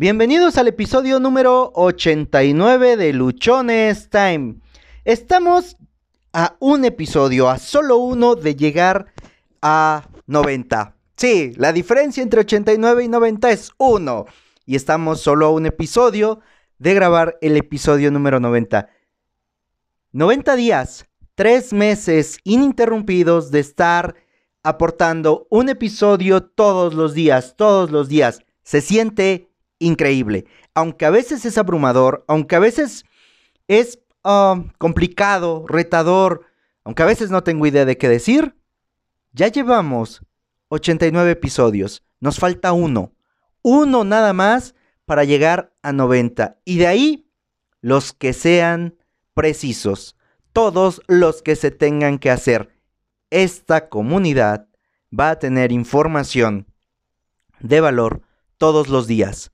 Bienvenidos al episodio número 89 de Luchones Time. Estamos a un episodio, a solo uno de llegar a 90. Sí, la diferencia entre 89 y 90 es uno. Y estamos solo a un episodio de grabar el episodio número 90. 90 días, 3 meses ininterrumpidos de estar aportando un episodio todos los días, todos los días. Se siente increíble. Aunque a veces es abrumador, aunque a veces es ah, complicado, retador, aunque a veces no tengo idea de qué decir, ya llevamos 89 episodios. Nos falta uno. Uno nada más para llegar a 90. Y de ahí, los que sean precisos. Todos los que se tengan que hacer. Esta comunidad va a tener información de valor todos los días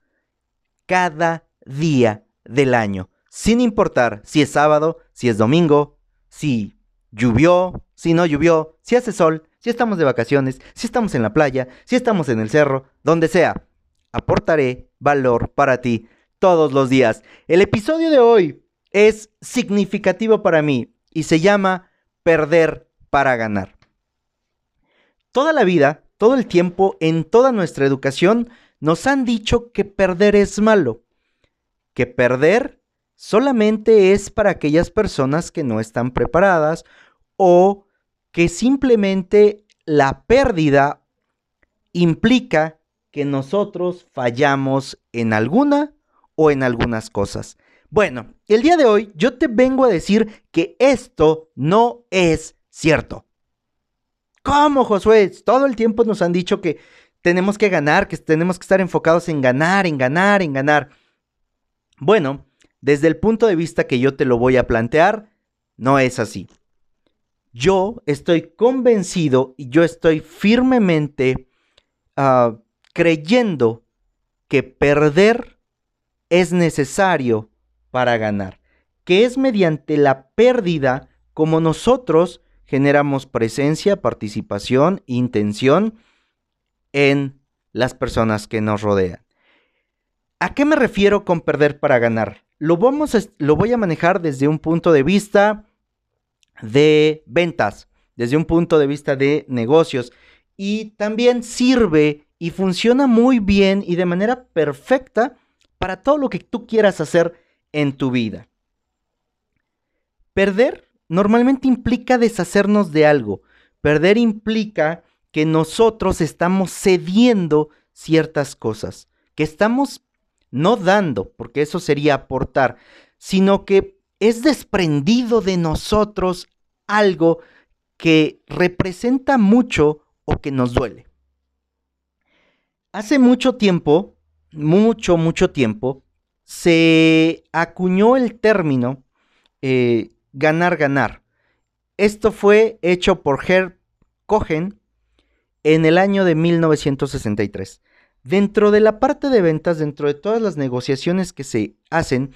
cada día del año, sin importar si es sábado, si es domingo, si llovió, si no llovió, si hace sol, si estamos de vacaciones, si estamos en la playa, si estamos en el cerro, donde sea. Aportaré valor para ti todos los días. El episodio de hoy es significativo para mí y se llama Perder para ganar. Toda la vida, todo el tiempo, en toda nuestra educación, nos han dicho que perder es malo, que perder solamente es para aquellas personas que no están preparadas o que simplemente la pérdida implica que nosotros fallamos en alguna o en algunas cosas. Bueno, el día de hoy yo te vengo a decir que esto no es cierto. ¿Cómo, Josué? Todo el tiempo nos han dicho que tenemos que ganar, que tenemos que estar enfocados en ganar, en ganar, en ganar. Bueno, desde el punto de vista que yo te lo voy a plantear, no es así. Yo estoy convencido y yo estoy firmemente ah, creyendo que perder es necesario para ganar, que es mediante la pérdida como nosotros generamos presencia, participación, intención en las personas que nos rodean. ¿A qué me refiero con perder para ganar? Lo, vamos lo voy a manejar desde un punto de vista de ventas, desde un punto de vista de negocios y también sirve y funciona muy bien y de manera perfecta para todo lo que tú quieras hacer en tu vida. Perder normalmente implica deshacernos de algo. Perder implica que nosotros estamos cediendo ciertas cosas, que estamos no dando, porque eso sería aportar, sino que es desprendido de nosotros algo que representa mucho o que nos duele. Hace mucho tiempo, mucho, mucho tiempo, se acuñó el término eh, ganar, ganar. Esto fue hecho por Herb Cohen en el año de 1963. Dentro de la parte de ventas, dentro de todas las negociaciones que se hacen,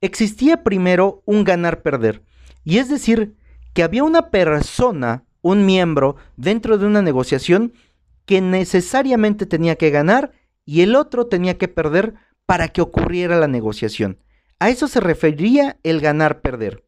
existía primero un ganar-perder. Y es decir, que había una persona, un miembro, dentro de una negociación que necesariamente tenía que ganar y el otro tenía que perder para que ocurriera la negociación. A eso se refería el ganar-perder.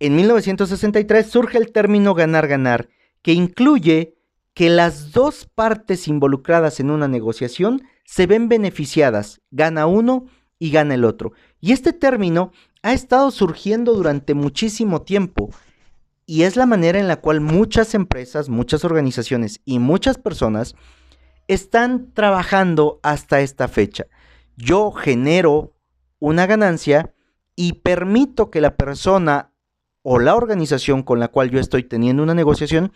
En 1963 surge el término ganar-ganar que incluye que las dos partes involucradas en una negociación se ven beneficiadas, gana uno y gana el otro. Y este término ha estado surgiendo durante muchísimo tiempo y es la manera en la cual muchas empresas, muchas organizaciones y muchas personas están trabajando hasta esta fecha. Yo genero una ganancia y permito que la persona o la organización con la cual yo estoy teniendo una negociación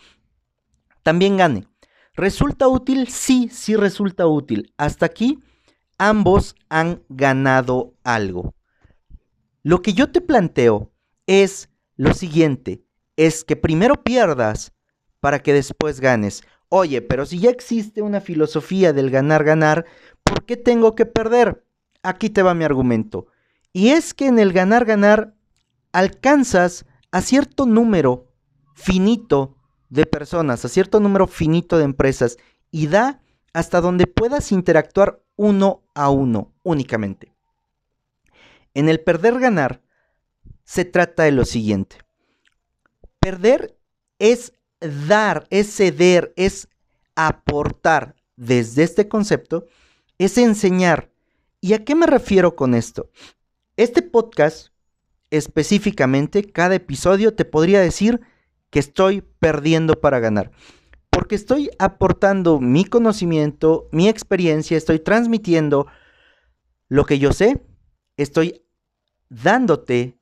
también gane. ¿Resulta útil? Sí, sí resulta útil. Hasta aquí ambos han ganado algo. Lo que yo te planteo es lo siguiente, es que primero pierdas para que después ganes. Oye, pero si ya existe una filosofía del ganar-ganar, ¿por qué tengo que perder? Aquí te va mi argumento. Y es que en el ganar-ganar alcanzas a cierto número finito de personas, a cierto número finito de empresas y da hasta donde puedas interactuar uno a uno únicamente. En el perder-ganar se trata de lo siguiente. Perder es dar, es ceder, es aportar desde este concepto, es enseñar. ¿Y a qué me refiero con esto? Este podcast, específicamente, cada episodio te podría decir que estoy perdiendo para ganar. Porque estoy aportando mi conocimiento, mi experiencia, estoy transmitiendo lo que yo sé, estoy dándote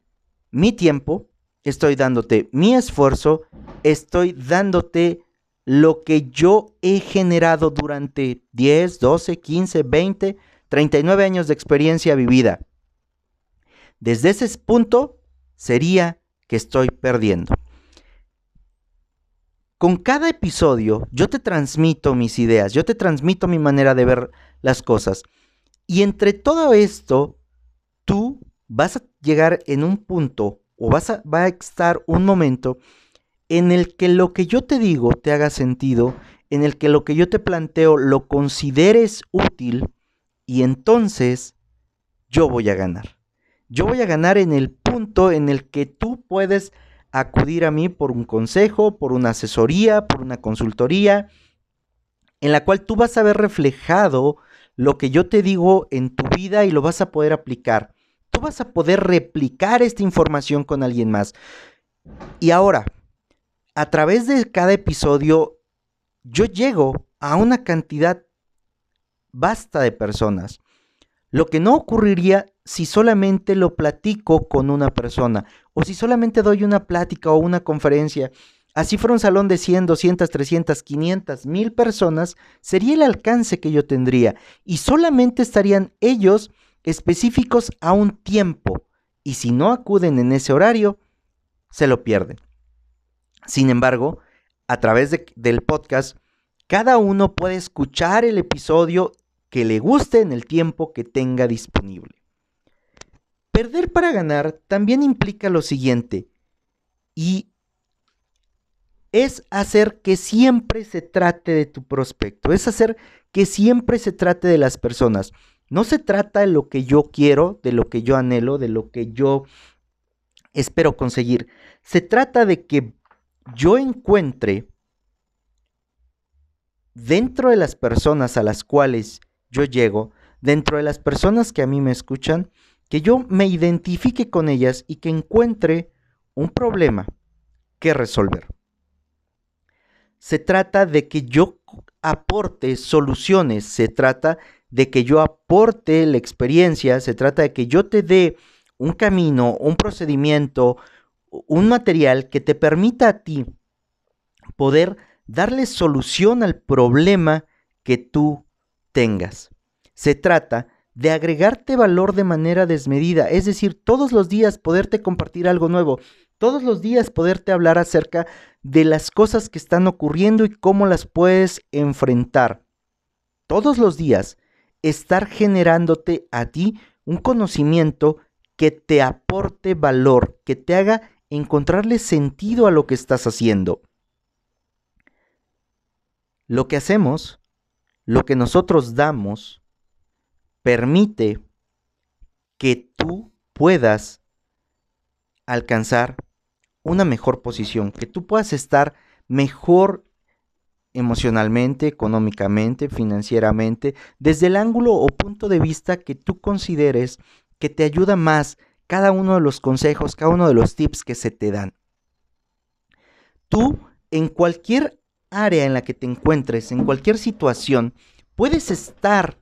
mi tiempo, estoy dándote mi esfuerzo, estoy dándote lo que yo he generado durante 10, 12, 15, 20, 39 años de experiencia vivida. Desde ese punto sería que estoy perdiendo. Con cada episodio yo te transmito mis ideas, yo te transmito mi manera de ver las cosas. Y entre todo esto, tú vas a llegar en un punto o vas a, va a estar un momento en el que lo que yo te digo te haga sentido, en el que lo que yo te planteo lo consideres útil y entonces yo voy a ganar. Yo voy a ganar en el punto en el que tú puedes acudir a mí por un consejo, por una asesoría, por una consultoría, en la cual tú vas a ver reflejado lo que yo te digo en tu vida y lo vas a poder aplicar. Tú vas a poder replicar esta información con alguien más. Y ahora, a través de cada episodio, yo llego a una cantidad vasta de personas. Lo que no ocurriría si solamente lo platico con una persona o si solamente doy una plática o una conferencia. Así fuera un salón de 100, 200, 300, 500, mil personas, sería el alcance que yo tendría y solamente estarían ellos específicos a un tiempo y si no acuden en ese horario, se lo pierden. Sin embargo, a través del podcast, cada uno puede escuchar el episodio que le guste en el tiempo que tenga disponible. Perder para ganar también implica lo siguiente, y es hacer que siempre se trate de tu prospecto, es hacer que siempre se trate de las personas. No se trata de lo que yo quiero, de lo que yo anhelo, de lo que yo espero conseguir. Se trata de que yo encuentre dentro de las personas a las cuales yo llego, dentro de las personas que a mí me escuchan, que yo me identifique con ellas y que encuentre un problema que resolver. Se trata de que yo aporte soluciones, se trata de que yo aporte la experiencia, se trata de que yo te dé un camino, un procedimiento, un material que te permita a ti poder darle solución al problema que tú tengas. Se trata de agregarte valor de manera desmedida, es decir, todos los días poderte compartir algo nuevo, todos los días poderte hablar acerca de las cosas que están ocurriendo y cómo las puedes enfrentar. Todos los días estar generándote a ti un conocimiento que te aporte valor, que te haga encontrarle sentido a lo que estás haciendo. Lo que hacemos, lo que nosotros damos, permite que tú puedas alcanzar una mejor posición, que tú puedas estar mejor emocionalmente, económicamente, financieramente, desde el ángulo o punto de vista que tú consideres que te ayuda más cada uno de los consejos, cada uno de los tips que se te dan. Tú, en cualquier área en la que te encuentres, en cualquier situación, puedes estar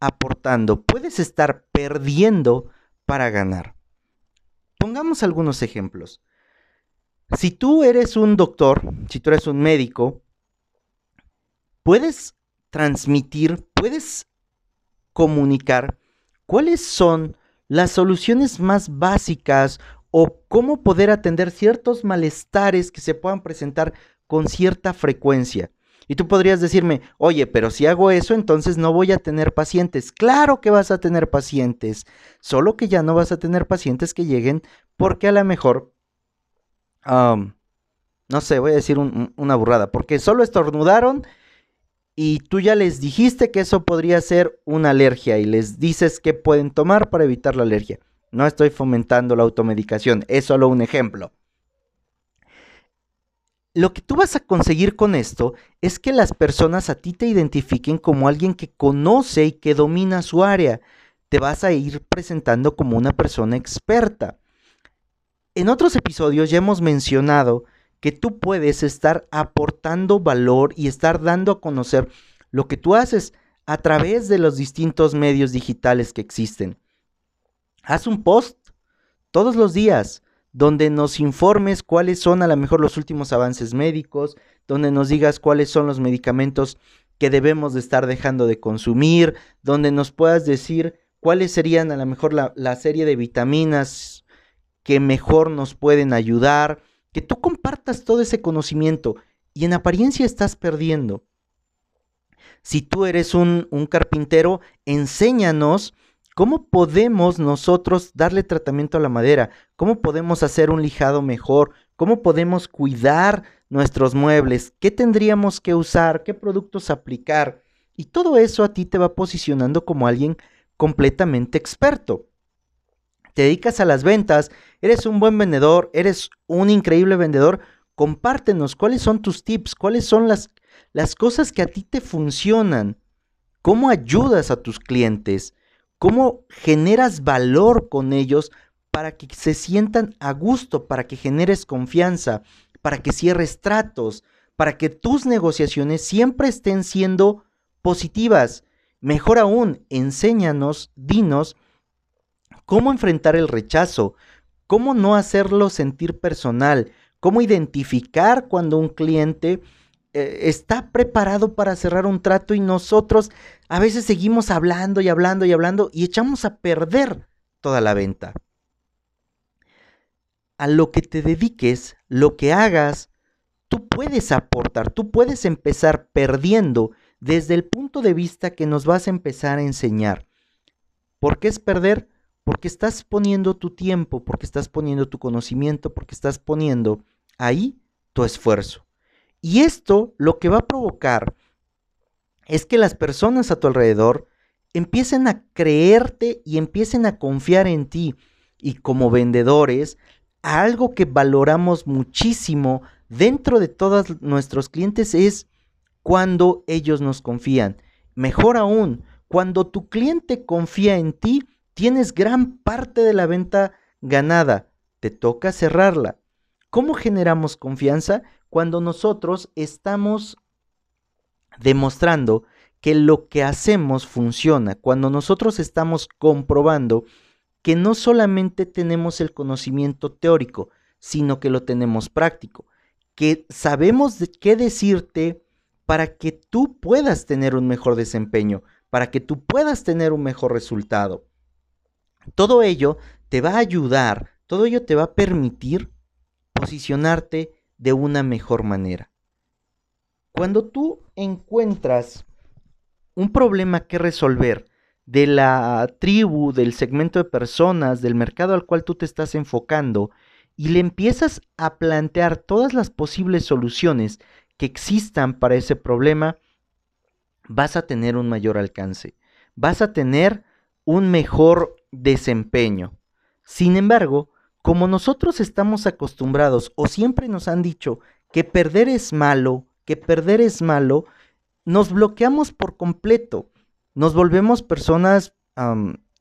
aportando, puedes estar perdiendo para ganar. Pongamos algunos ejemplos. Si tú eres un doctor, si tú eres un médico, puedes transmitir, puedes comunicar cuáles son las soluciones más básicas o cómo poder atender ciertos malestares que se puedan presentar con cierta frecuencia. Y tú podrías decirme, oye, pero si hago eso, entonces no voy a tener pacientes. Claro que vas a tener pacientes, solo que ya no vas a tener pacientes que lleguen porque a lo mejor, no sé, voy a decir una burrada, porque solo estornudaron y tú ya les dijiste que eso podría ser una alergia y les dices qué pueden tomar para evitar la alergia. No estoy fomentando la automedicación, es solo un ejemplo. Lo que tú vas a conseguir con esto es que las personas a ti te identifiquen como alguien que conoce y que domina su área. Te vas a ir presentando como una persona experta. En otros episodios ya hemos mencionado que tú puedes estar aportando valor y estar dando a conocer lo que tú haces a través de los distintos medios digitales que existen. Haz un post todos los días donde nos informes cuáles son a lo mejor los últimos avances médicos, donde nos digas cuáles son los medicamentos que debemos de estar dejando de consumir, donde nos puedas decir cuáles serían a lo mejor la, la serie de vitaminas que mejor nos pueden ayudar, que tú compartas todo ese conocimiento y en apariencia estás perdiendo. Si tú eres un, un carpintero, enséñanos cómo podemos nosotros darle tratamiento a la madera, cómo podemos hacer un lijado mejor, cómo podemos cuidar nuestros muebles, qué tendríamos que usar, qué productos aplicar. Y todo eso a ti te va posicionando como alguien completamente experto. Te dedicas a las ventas, eres un buen vendedor, eres un increíble vendedor, compártenos cuáles son tus tips, cuáles son las, las cosas que a ti te funcionan, cómo ayudas a tus clientes, cómo generas valor con ellos para que se sientan a gusto, para que generes confianza, para que cierres tratos, para que tus negociaciones siempre estén siendo positivas. Mejor aún, enséñanos, dinos cómo enfrentar el rechazo, cómo no hacerlo sentir personal, cómo identificar cuando un cliente eh, está preparado para cerrar un trato y nosotros a veces seguimos hablando y hablando y hablando y echamos a perder toda la venta. A lo que te dediques, lo que hagas, tú puedes aportar, tú puedes empezar perdiendo desde el punto de vista que nos vas a empezar a enseñar. ¿Por qué es perder? porque estás poniendo tu tiempo, porque estás poniendo tu conocimiento, porque estás poniendo ahí tu esfuerzo. Y esto lo que va a provocar es que las personas a tu alrededor empiecen a creerte y empiecen a confiar en ti. Y como vendedores, algo que valoramos muchísimo dentro de todos nuestros clientes es cuando ellos nos confían. Mejor aún, cuando tu cliente confía en ti, Tienes gran parte de la venta ganada. Te toca cerrarla. ¿Cómo generamos confianza? Cuando nosotros estamos demostrando que lo que hacemos funciona, cuando nosotros estamos comprobando que no solamente tenemos el conocimiento teórico, sino que lo tenemos práctico, que sabemos de qué decirte para que tú puedas tener un mejor desempeño, para que tú puedas tener un mejor resultado. Todo ello te va a ayudar, todo ello te va a permitir posicionarte de una mejor manera. Cuando tú encuentras un problema que resolver de la tribu, del segmento de personas, del mercado al cual tú te estás enfocando, y le empiezas a plantear todas las posibles soluciones que existan para ese problema, vas a tener un mayor alcance, vas a tener un mejor desempeño. Sin embargo, como nosotros estamos acostumbrados o siempre nos han dicho que perder es malo, que perder es malo, nos bloqueamos por completo. Nos volvemos personas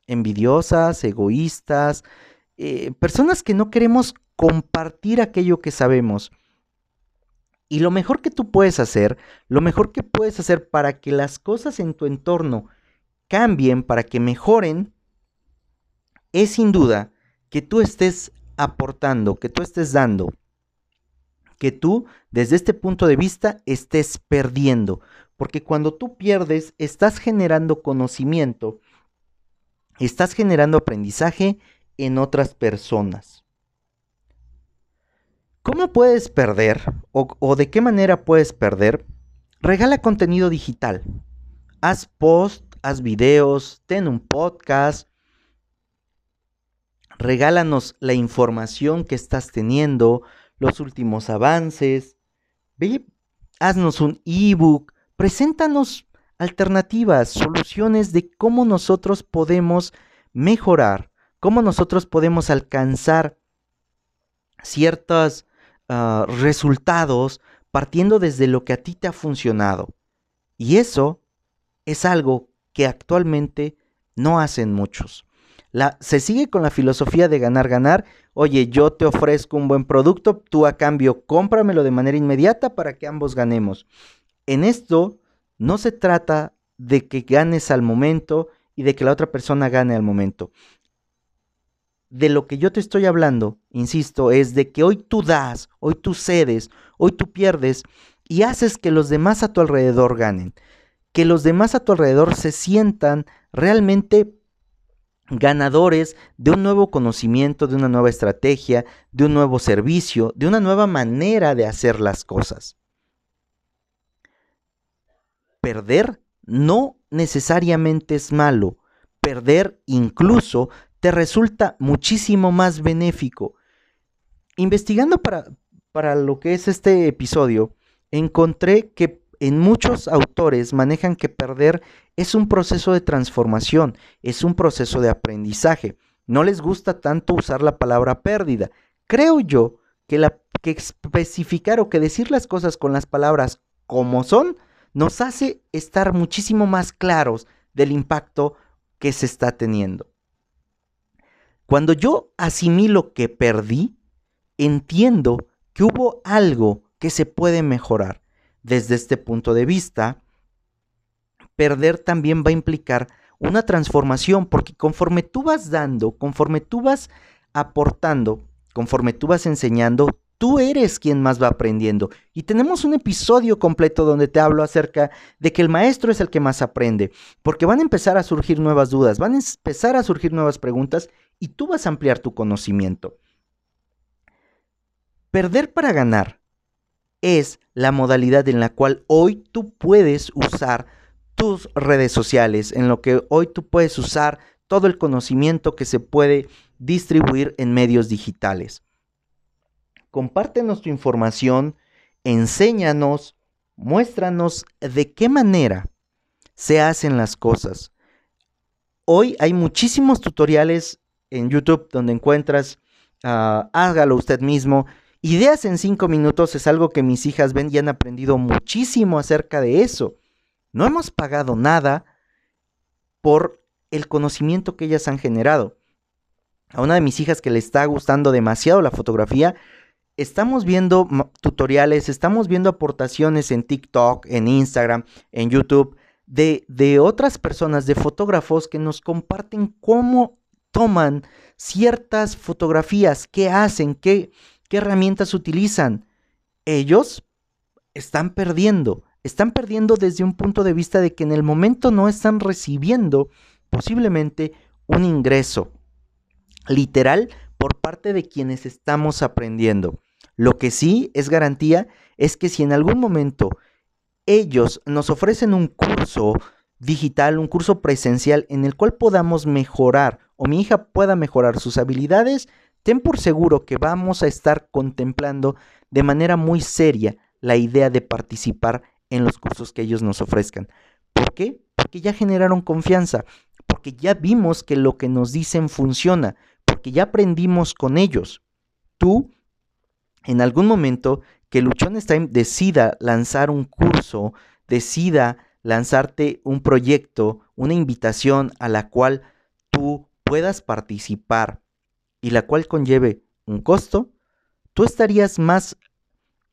envidiosas, egoístas, eh, personas que no queremos compartir aquello que sabemos. Y lo mejor que tú puedes hacer, lo mejor que puedes hacer para que las cosas en tu entorno cambien, para que mejoren, es sin duda que tú estés aportando, que tú estés dando, que tú desde este punto de vista estés perdiendo. Porque cuando tú pierdes, estás generando conocimiento, estás generando aprendizaje en otras personas. ¿Cómo puedes perder o, de qué manera puedes perder? Regala contenido digital. Haz post, haz videos, ten un podcast, regálanos la información que estás teniendo, los últimos avances, ve, haznos un ebook, preséntanos alternativas, soluciones de cómo nosotros podemos mejorar, cómo nosotros podemos alcanzar ciertos ah, resultados partiendo desde lo que a ti te ha funcionado. Y eso es algo que actualmente no hacen muchos. Se sigue con la filosofía de ganar, ganar. Oye, yo te ofrezco un buen producto, tú a cambio cómpramelo de manera inmediata para que ambos ganemos. En esto no se trata de que ganes al momento y de que la otra persona gane al momento. De lo que yo te estoy hablando, insisto, es de que hoy tú das, hoy tú cedes, hoy tú pierdes y haces que los demás a tu alrededor ganen. Que los demás a tu alrededor se sientan realmente ganadores de un nuevo conocimiento, de una nueva estrategia, de un nuevo servicio, de una nueva manera de hacer las cosas. Perder no necesariamente es malo. Perder incluso te resulta muchísimo más benéfico. Investigando para, para lo que es este episodio, encontré que en muchos autores manejan que perder es un proceso de transformación, es un proceso de aprendizaje. No les gusta tanto usar la palabra pérdida. Creo yo que, que especificar o que decir las cosas con las palabras como son nos hace estar muchísimo más claros del impacto que se está teniendo. Cuando yo asimilo que perdí, entiendo que hubo algo que se puede mejorar desde este punto de vista, perder también va a implicar una transformación, porque conforme tú vas dando, conforme tú vas aportando, conforme tú vas enseñando, tú eres quien más va aprendiendo. Y tenemos un episodio completo donde te hablo acerca de que el maestro es el que más aprende, porque van a empezar a surgir nuevas dudas, van a empezar a surgir nuevas preguntas y tú vas a ampliar tu conocimiento. Perder para ganar es la modalidad en la cual hoy tú puedes usar tus redes sociales, en lo que hoy tú puedes usar todo el conocimiento que se puede distribuir en medios digitales. Compártenos tu información, enséñanos, muéstranos de qué manera se hacen las cosas. Hoy hay muchísimos tutoriales en YouTube donde encuentras, ah, hágalo usted mismo, Ideas en cinco minutos es algo que mis hijas ven y han aprendido muchísimo acerca de eso. No hemos pagado nada por el conocimiento que ellas han generado. A una de mis hijas que le está gustando demasiado la fotografía, estamos viendo tutoriales, estamos viendo aportaciones en TikTok, en Instagram, en YouTube, de, de otras personas, de fotógrafos que nos comparten cómo toman ciertas fotografías, qué hacen, qué, ¿Qué herramientas utilizan? Ellos están perdiendo, están perdiendo desde un punto de vista de que en el momento no están recibiendo posiblemente un ingreso literal por parte de quienes estamos aprendiendo. Lo que sí es garantía es que si en algún momento ellos nos ofrecen un curso digital, un curso presencial en el cual podamos mejorar o mi hija pueda mejorar sus habilidades, ten por seguro que vamos a estar contemplando de manera muy seria la idea de participar en los cursos que ellos nos ofrezcan. ¿Por qué? Porque ya generaron confianza, porque ya vimos que lo que nos dicen funciona, porque ya aprendimos con ellos. Tú, en algún momento que Luchones Time decida lanzar un curso, decida lanzarte un proyecto, una invitación a la cual tú puedas participar y la cual conlleve un costo, tú estarías más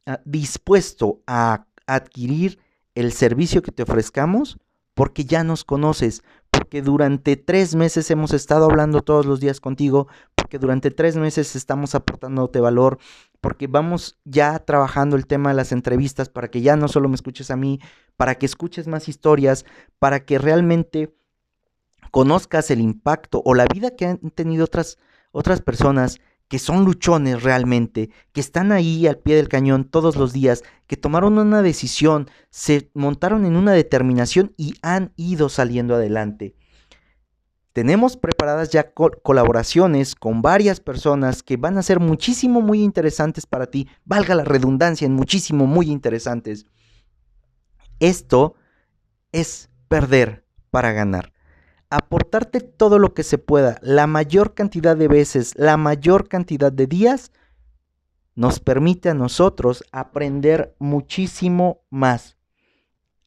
ah, dispuesto a adquirir el servicio que te ofrezcamos porque ya nos conoces, porque durante tres meses hemos estado hablando todos los días contigo, porque durante tres meses estamos aportándote valor, porque vamos ya trabajando el tema de las entrevistas para que ya no solo me escuches a mí, para que escuches más historias, para que realmente conozcas el impacto o la vida que han tenido otras otras personas que son luchones realmente, que están ahí al pie del cañón todos los días, que tomaron una decisión, se montaron en una determinación y han ido saliendo adelante. Tenemos preparadas ya colaboraciones con varias personas que van a ser muchísimo muy interesantes para ti, valga la redundancia en muchísimo muy interesantes. Esto es perder para ganar. Aportarte todo lo que se pueda, la mayor cantidad de veces, la mayor cantidad de días, nos permite a nosotros aprender muchísimo más.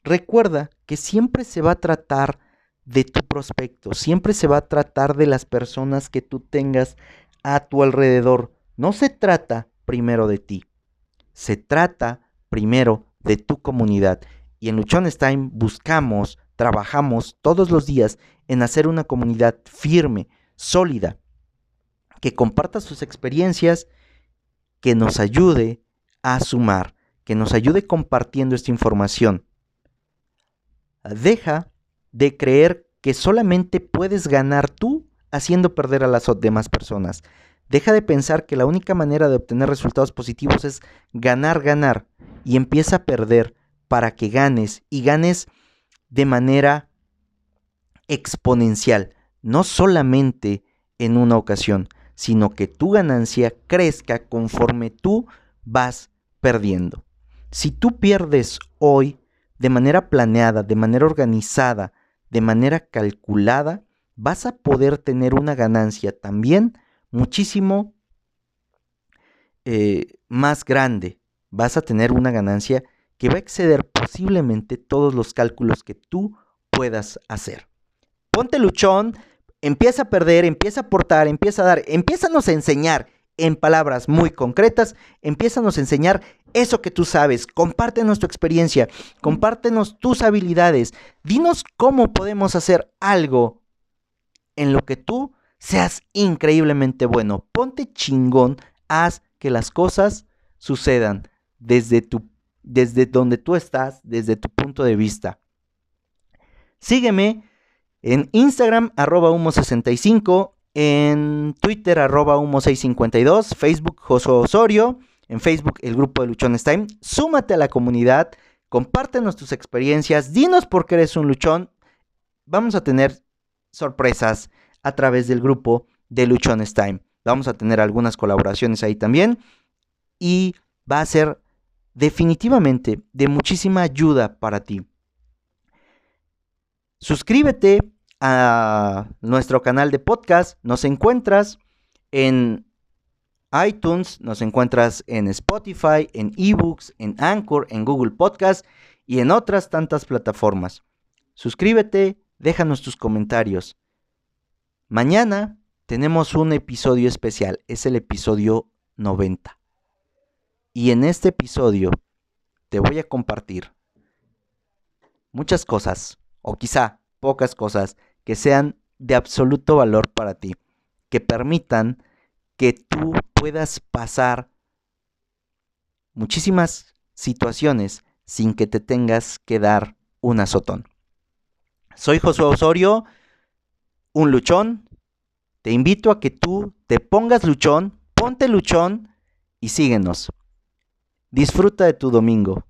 Recuerda que siempre se va a tratar de tu prospecto, siempre se va a tratar de las personas que tú tengas a tu alrededor. No se trata primero de ti, se trata primero de tu comunidad. Y en Luchones Time buscamos, trabajamos todos los días en hacer una comunidad firme, sólida, que comparta sus experiencias, que nos ayude a sumar, que nos ayude compartiendo esta información. Deja de creer que solamente puedes ganar tú haciendo perder a las demás personas. Deja de pensar que la única manera de obtener resultados positivos es ganar, ganar y empieza a perder para que ganes y ganes de manera exponencial, no solamente en una ocasión, sino que tu ganancia crezca conforme tú vas perdiendo. Si tú pierdes hoy de manera planeada, de manera organizada, de manera calculada, vas a poder tener una ganancia también muchísimo eh, más grande. Vas a tener una ganancia que va a exceder posiblemente todos los cálculos que tú puedas hacer. Ponte luchón, empieza a perder, empieza a aportar, empieza a dar, empieza a enseñar en palabras muy concretas, empieza a enseñar eso que tú sabes, compártenos tu experiencia, compártenos tus habilidades, dinos cómo podemos hacer algo en lo que tú seas increíblemente bueno. Ponte chingón, haz que las cosas sucedan desde tu desde donde tú estás, desde tu punto de vista. Sígueme en Instagram arroba humo65, en Twitter arroba humo652, Facebook Josué Osorio, en Facebook el grupo de Luchones Time. Súmate a la comunidad, compártenos tus experiencias, dinos por qué eres un luchón. Vamos a tener sorpresas a través del grupo de Luchones Time. Vamos a tener algunas colaboraciones ahí también y va a ser definitivamente de muchísima ayuda para ti. Suscríbete a nuestro canal de podcast. Nos encuentras en iTunes, nos encuentras en Spotify, en eBooks, en Anchor, en Google Podcast y en otras tantas plataformas. Suscríbete, déjanos tus comentarios. Mañana tenemos un episodio especial, es el episodio 90. Y en este episodio te voy a compartir muchas cosas, o quizá pocas cosas, que sean de absoluto valor para ti, que permitan que tú puedas pasar muchísimas situaciones sin que te tengas que dar un azotón. Soy Josué Osorio, un luchón. Te invito a que tú te pongas luchón, ponte luchón y síguenos. Disfruta de tu domingo.